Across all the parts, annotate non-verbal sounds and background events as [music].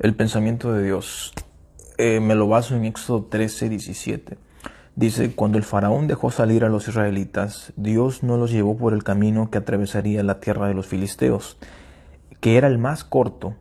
El pensamiento de Dios. Eh, me lo baso en Éxodo 13, 17. Dice, cuando el faraón dejó salir a los israelitas, Dios no los llevó por el camino que atravesaría la tierra de los filisteos, que era el más corto,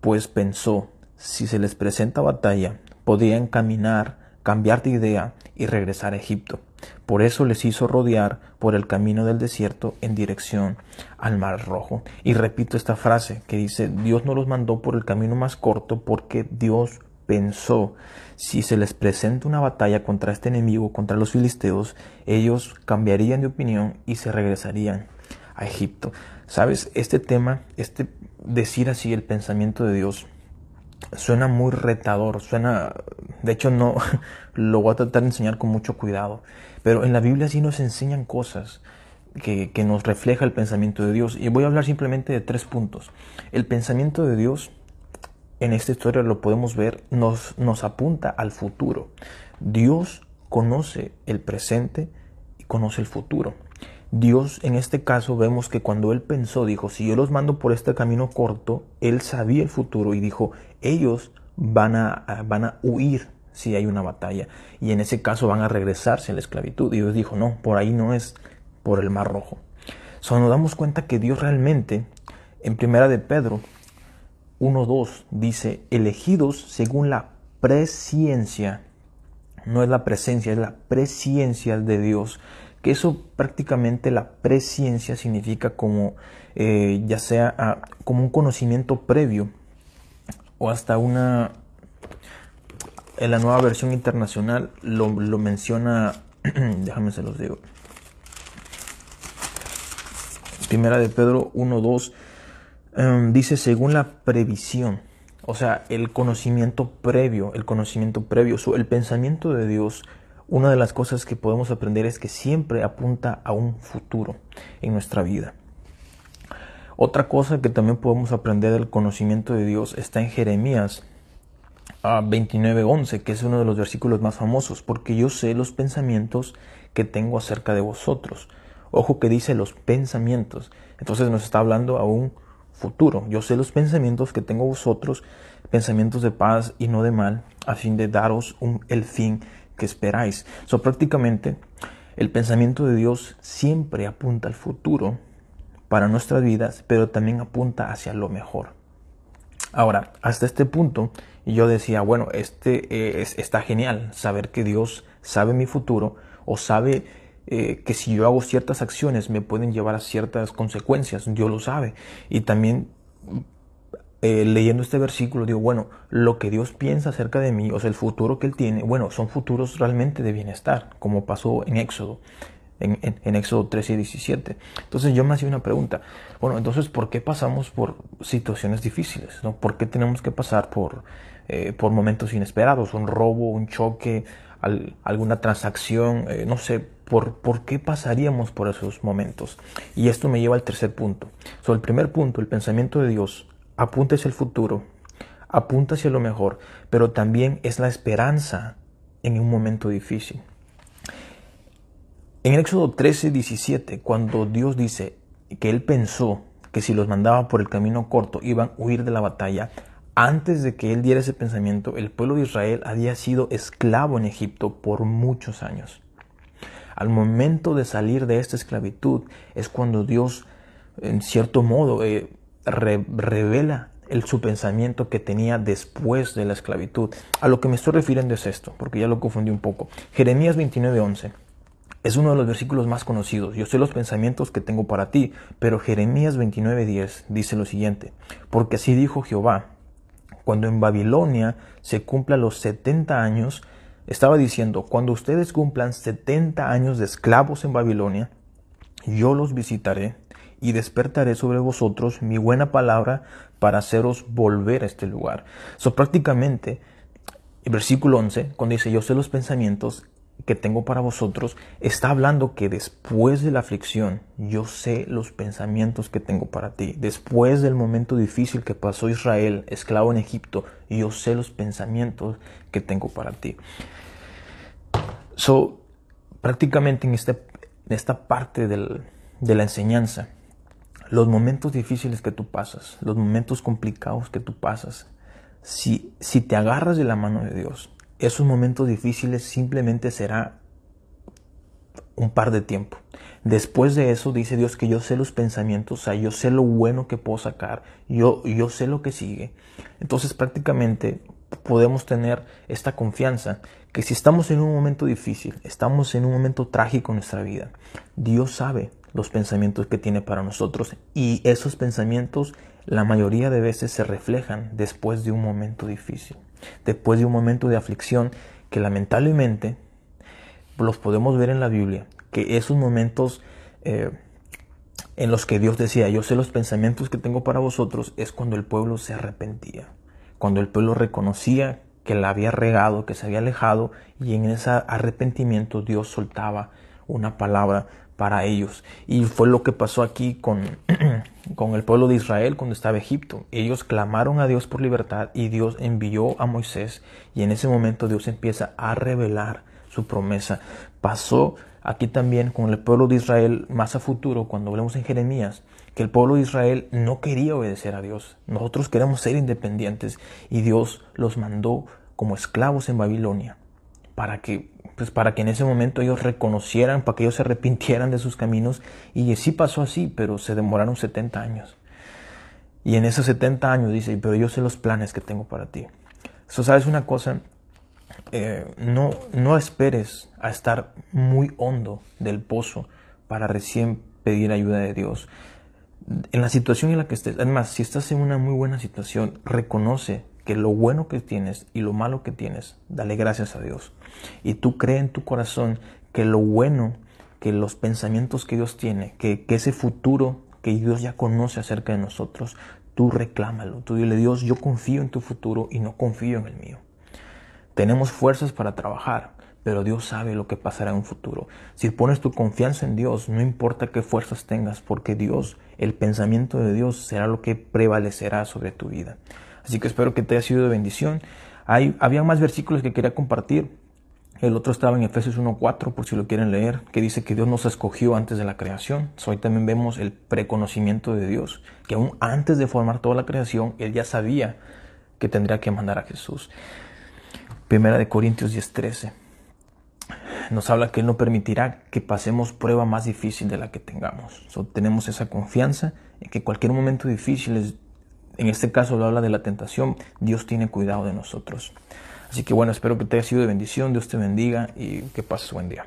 pues pensó, si se les presenta batalla, podrían caminar, cambiar de idea y regresar a Egipto. Por eso les hizo rodear por el camino del desierto en dirección al Mar Rojo. Y repito esta frase que dice, Dios no los mandó por el camino más corto porque Dios pensó, si se les presenta una batalla contra este enemigo, contra los filisteos, ellos cambiarían de opinión y se regresarían a Egipto. Sabes, este tema, este decir así el pensamiento de Dios, suena muy retador, suena, de hecho no, [laughs] lo voy a tratar de enseñar con mucho cuidado, pero en la Biblia sí nos enseñan cosas que, que nos refleja el pensamiento de Dios. Y voy a hablar simplemente de tres puntos. El pensamiento de Dios, en esta historia lo podemos ver, nos, nos apunta al futuro. Dios conoce el presente y conoce el futuro. Dios en este caso vemos que cuando Él pensó, dijo, si yo los mando por este camino corto, Él sabía el futuro y dijo, ellos van a, van a huir si hay una batalla y en ese caso van a regresarse a la esclavitud. Y Dios dijo, no, por ahí no es por el Mar Rojo. So, nos damos cuenta que Dios realmente, en primera de Pedro 1.2, dice, elegidos según la presciencia, no es la presencia, es la presciencia de Dios que eso prácticamente la presciencia significa como eh, ya sea ah, como un conocimiento previo o hasta una en la nueva versión internacional lo, menciona [clears throat] déjame se los digo primera de Pedro 1.2 em, dice según la previsión o sea el conocimiento previo el conocimiento previo el pensamiento de Dios una de las cosas que podemos aprender es que siempre apunta a un futuro en nuestra vida. Otra cosa que también podemos aprender del conocimiento de Dios está en Jeremías 29:11, ah, que es uno de los versículos más famosos, porque yo sé los pensamientos que tengo acerca de vosotros. Ojo que dice los pensamientos. Entonces nos está hablando a un futuro. Yo sé los pensamientos que tengo vosotros, pensamientos de paz y no de mal, a fin de daros un, el fin que esperáis. So, prácticamente, el pensamiento de Dios siempre apunta al futuro para nuestras vidas, pero también apunta hacia lo mejor. Ahora, hasta este punto, yo decía, bueno, este es, está genial saber que Dios sabe mi futuro o sabe eh, que si yo hago ciertas acciones me pueden llevar a ciertas consecuencias, Dios lo sabe. Y también eh, leyendo este versículo, digo, bueno, lo que Dios piensa acerca de mí, o sea, el futuro que Él tiene, bueno, son futuros realmente de bienestar, como pasó en Éxodo, en, en, Éxodo 13 y 17. Entonces yo me hacía una pregunta, bueno, entonces, ¿por qué pasamos por situaciones difíciles? ¿no? ¿Por qué tenemos que pasar por, eh, por momentos inesperados, un robo, un choque, alguna transacción, eh, no sé, por, ¿por qué pasaríamos por esos momentos? Y esto me lleva al tercer punto. Sobre el primer punto, el pensamiento de Dios apunta hacia el futuro, apunta hacia lo mejor, pero también es la esperanza en un momento difícil. En Éxodo 13, 17, cuando Dios dice que Él pensó que si los mandaba por el camino corto iban a huir de la batalla, antes de que Él diera ese pensamiento, el pueblo de Israel había sido esclavo en Egipto por muchos años. Al momento de salir de esta esclavitud es cuando Dios, en cierto modo, eh, revela el, su pensamiento que tenía después de la esclavitud. A lo que me estoy refiriendo es esto, porque ya lo confundí un poco. Jeremías 29:11 es uno de los versículos más conocidos. Yo sé los pensamientos que tengo para ti, pero Jeremías 29:10 dice lo siguiente, porque así dijo Jehová, cuando en Babilonia se cumplan los 70 años, estaba diciendo, cuando ustedes cumplan 70 años de esclavos en Babilonia, yo los visitaré y despertaré sobre vosotros mi buena palabra para haceros volver a este lugar. So, prácticamente, el versículo 11, cuando dice yo sé los pensamientos que tengo para vosotros, está hablando que después de la aflicción, yo sé los pensamientos que tengo para ti. Después del momento difícil que pasó Israel, esclavo en Egipto, yo sé los pensamientos que tengo para ti. So, prácticamente en este esta parte de la enseñanza, los momentos difíciles que tú pasas, los momentos complicados que tú pasas, si, si te agarras de la mano de Dios, esos momentos difíciles simplemente será un par de tiempo. Después de eso dice Dios que yo sé los pensamientos, o sea, yo sé lo bueno que puedo sacar, yo, yo sé lo que sigue. Entonces prácticamente podemos tener esta confianza que si estamos en un momento difícil, estamos en un momento trágico en nuestra vida, Dios sabe los pensamientos que tiene para nosotros y esos pensamientos la mayoría de veces se reflejan después de un momento difícil, después de un momento de aflicción que lamentablemente los podemos ver en la Biblia, que esos momentos eh, en los que Dios decía, yo sé los pensamientos que tengo para vosotros, es cuando el pueblo se arrepentía, cuando el pueblo reconocía que la había regado, que se había alejado, y en ese arrepentimiento Dios soltaba una palabra para ellos. Y fue lo que pasó aquí con, [clears throat] con el pueblo de Israel cuando estaba Egipto. Ellos clamaron a Dios por libertad y Dios envió a Moisés y en ese momento Dios empieza a revelar su promesa. Pasó aquí también con el pueblo de Israel más a futuro, cuando hablemos en Jeremías, que el pueblo de Israel no quería obedecer a Dios. Nosotros queremos ser independientes y Dios los mandó como esclavos en Babilonia para que pues para que en ese momento ellos reconocieran, para que ellos se arrepintieran de sus caminos. Y sí pasó así, pero se demoraron 70 años. Y en esos 70 años dice, pero yo sé los planes que tengo para ti. Eso, ¿sabes una cosa? Eh, no, no esperes a estar muy hondo del pozo para recién pedir ayuda de Dios. En la situación en la que estés, además, si estás en una muy buena situación, reconoce que lo bueno que tienes y lo malo que tienes, dale gracias a Dios. Y tú cree en tu corazón que lo bueno, que los pensamientos que Dios tiene, que, ese futuro que Dios ya conoce acerca de nosotros, tú reclámalo. Tú dile, Dios, yo confío en tu futuro y no confío en el mío. Tenemos fuerzas para trabajar, pero Dios sabe lo que pasará en un futuro. Si pones tu confianza en Dios, no importa qué fuerzas tengas, porque Dios, el pensamiento de Dios será lo que prevalecerá sobre tu vida. Así que espero que te haya sido de bendición. Hay, había más versículos que quería compartir. El otro estaba en Efesios 1.4, por si lo quieren leer, que dice que Dios nos escogió antes de la creación. hoy también vemos el preconocimiento de Dios, que aún antes de formar toda la creación, Él ya sabía que tendría que mandar a Jesús. Primera de Corintios 10:13 nos habla que Él no permitirá que pasemos prueba más difícil de la que tengamos. tenemos esa confianza en que cualquier momento difícil, en este caso lo habla de la tentación, Dios tiene cuidado de nosotros. Así que bueno, espero que te haya sido de bendición, Dios te bendiga y que pases buen día.